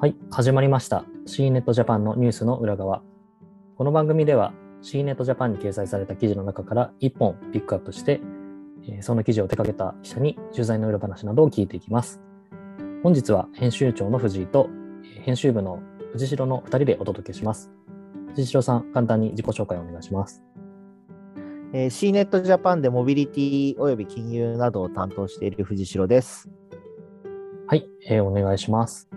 はい、始まりました。C ネットジャパンのニュースの裏側。この番組では C ネットジャパンに掲載された記事の中から1本ピックアップして、えーその記事を手掛けた記者に取材の裏話などを聞いていきます。本日は編集長の藤井とえー編集部の藤代の2人でお届けします。藤代さん、簡単に自己紹介をお願いします。えー、C ネットジャパンでモビリティおよび金融などを担当している藤代です。はい、えーお願いします。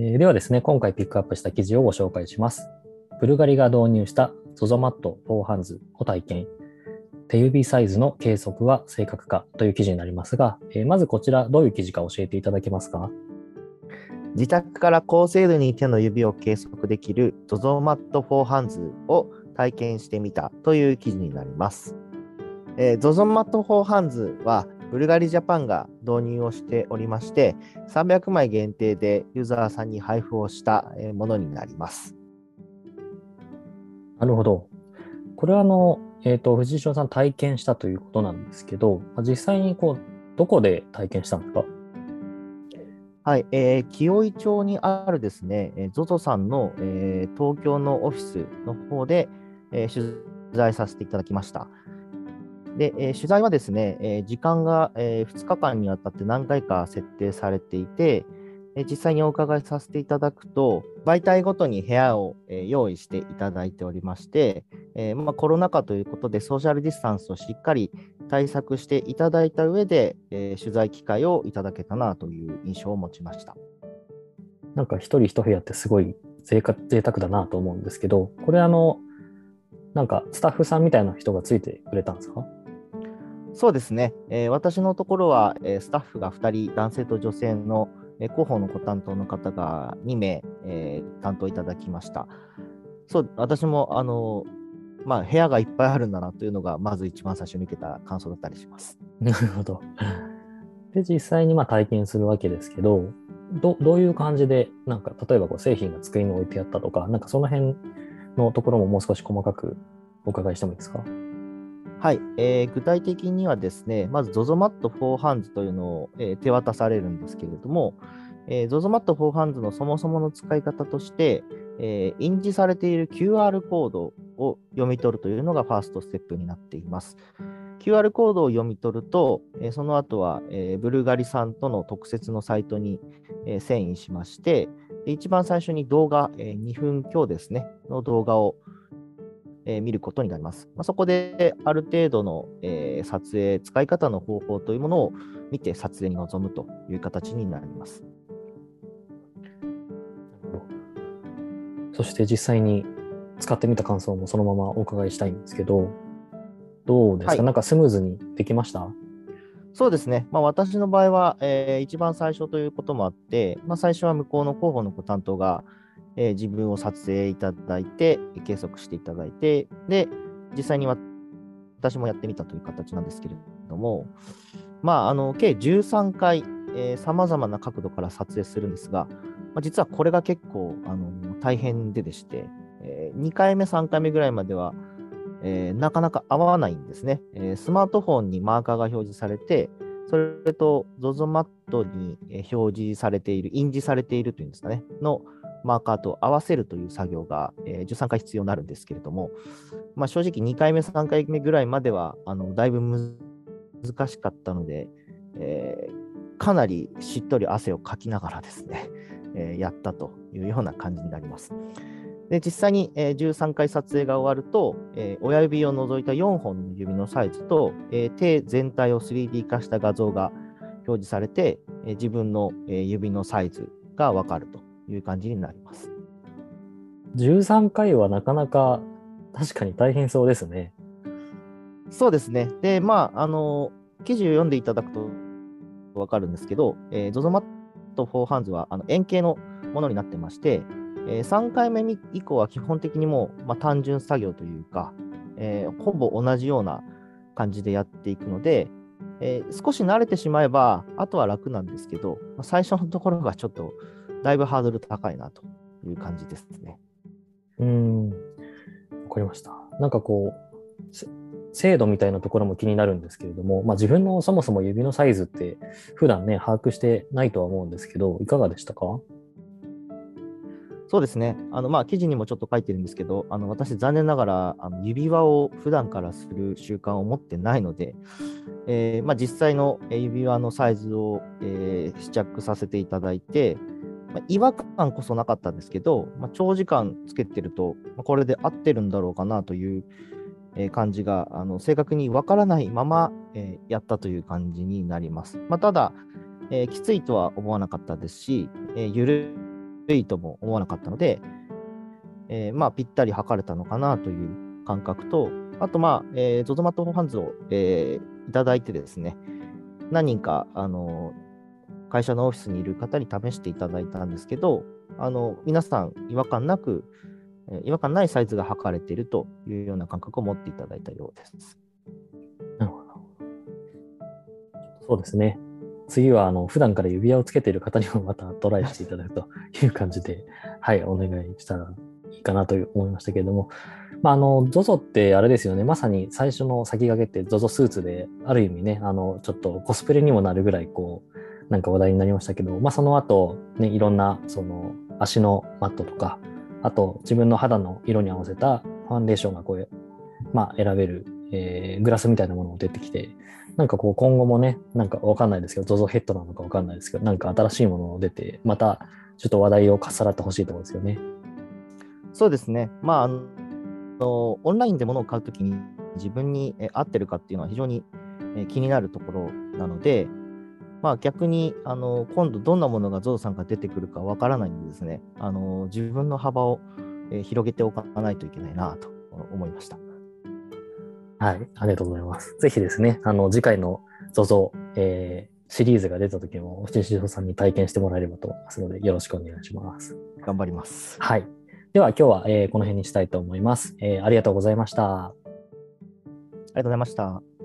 えではですね、今回ピックアップした記事をご紹介します。ブルガリが導入した ZOZO マット4ハンズを体験。手指サイズの計測は正確かという記事になりますが、えまずこちらどういう記事か教えていただけますか？自宅から高精度に手の指を計測できる ZOZO マット4ハンズを体験してみたという記事になります。えー、ZOZO マット4ハンズはブルガリジャパンが導入をしておりまして、300枚限定でユーザーさんに配布をしたえーものになります。なるほど。これはあの、えっ、と、藤代さん体験したということなんですけど、まあ実際にこう、どこで体験したんですか？はい、えー、清井町にあるですね、えー ZOZO さんの、えー東京のオフィスの方で、えー取材させていただきました。で、えー取材はですね、えー時間が、え2日間にわたって何回か設定されていて、え実際にお伺いさせていただくと、媒体ごとに部屋を、え用意していただいておりまして、えまあ、コロナ禍ということでソーシャルディスタンスをしっかり対策していただいた上で、えー取材機会をいただけたなという印象を持ちました。なんか一人一部屋ってすごい贅沢だなと思うんですけど、これあの、なんかスタッフさんみたいな人がついてくれたんですかそうですね、えー私のところは、えースタッフが2人、男性と女性の、えー広報のご担当の方が2名、えー担当いただきました。そう、私も、あのまあ、部屋がいっぱいあるんだなというのが、まず一番最初に受けた感想だったりします。なるほど。で、実際にまあ体験するわけですけど、どどういう感じで、なんか例えばこう製品が机に置いてあったとか、なんかその辺のところももう少し細かくお伺いしてもいいですか？はい、えー具体的にはですね、まず ZOZO マット4ハンズというのを、えー手渡されるんですけれども、えー ZOZO マット4ハンズのそもそもの使い方として、えー印字されている QR コードを読み取るというのがファーストステップになっています。QR コードを読み取ると、えーその後は、えーブルガリさんとの特設のサイトに、えー遷移しまして、一番最初に動画、えー2分強ですね、の動画を、えー見ることになります。まあ、そこである程度の、えー撮影、使い方の方法というものを見て撮影に臨むという形になります。そして実際に使ってみた感想もそのままお伺いしたいんですけど、どうですか、はい。なんかスムーズにできました？そうですね、まあ、私の場合は、えー一番最初ということもあって、まあ、最初は向こうの広報のご担当が、えー自分を撮影いただいて、計測していただいて、で、実際に私もやってみたという形なんですけれども、まあ、あの計13回、さまざまな角度から撮影するんですが、まあ、実はこれが結構あの大変ででして、え2回目、3回目ぐらいまでは、えーなかなか合わないんですね、えースマートフォンにマーカーが表示されて、それと ZOZO マットに表示されている、印字されているというんですかね、のマーカーと合わせるという作業が、えー13回必要になるんですけれども、まあ、正直2回目、3回目ぐらいまでは、あのだいぶ難しかったので、えーかなりしっとり汗をかきながらですね、えーやったというような感じになります。で実際に、えー13回撮影が終わると、えー親指を除いた4本の指のサイズと、えー手全体を 3D 化した画像が表示されて、えー自分の、えー指のサイズがわかるという感じになります。13回はなかなか確かに大変そうですね。そうですね。で、まあ、あの、記事を読んでいただくとわかるんですけど、えー、ZOZO マット4ハンズはあの円形のものになってまして、えー3回目以降は基本的にもう、まあ、単純作業というか、えーほぼ同じような感じでやっていくので、えー少し慣れてしまえば、あとは楽なんですけど、まあ最初のところがちょっとだいぶハードル高いなという感じですね。うーん、わかりました。なんかこう、せ精度みたいなところも気になるんですけれども、まあ、自分のそもそも指のサイズって普段ね、把握してないとは思うんですけど、いかがでしたか？そうですね。あの、まあ、記事にもちょっと書いてるんですけど、あの、私、残念ながら、あの指輪を普段からする習慣を持ってないので、えー、まあ、実際の指輪のサイズを、えー、試着させていただいて、まあ、違和感こそなかったんですけど、まあ、長時間つけてると、まあ、これで合ってるんだろうかなという、え、感じがあの正確にわからないまま、えー、やったという感じになります。まあ、ただ、えー、きついとは思わなかったですし、えー、ゆるいとも思わなかったので、えー、まあ、ぴったり測れたのかなという感覚と、あと、まあ、えー、ZOZO マットファンズを、えー、いただいてですね、何人か、あの会社のオフィスにいる方に試していただいたんですけど、あの皆さん違和感なく、違和感ないサイズが測れているというような感覚を持っていただいたようです。なるほど。そうですね。次はあの普段から指輪をつけている方にもまたトライしていただくという感じで、はい、お願いしたらいいかなと思いましたけれども、まあ、あの ZOZO ってあれですよね、まさに最初の先駆けって ZOZO スーツで、ある意味ね、あのちょっとコスプレにもなるぐらいこう、なんか話題になりましたけど、まあ、その後、ね、いろんなその足のマットとか、あと自分の肌の色に合わせたファンデーションがこう、まあ、選べる、えー、グラスみたいなものも出てきて、なんかこう今後もね、なんかわかんないですけど、ZOZO ヘッドなのかわかんないですけど、なんか新しいものを出て、またちょっと話題をかっさらってほしいところですよね。そうですね。まあ、あのオンラインで物を買うときに自分に合ってるかっていうのは非常に気になるところなので、まあ、逆にあの今度どんなものが ZOZO さんが出てくるかわからないんでですね、あの自分の幅を広げておかないといけないなと思いました。はい、ありがとうございます。ぜひですね、あの、次回の ZOZO、えー、シリーズが出た時も、藤代さんに体験してもらえればと思いますので、よろしくお願いします。頑張ります。はい。では、今日は、えー、この辺にしたいと思います、えー。ありがとうございました。ありがとうございました。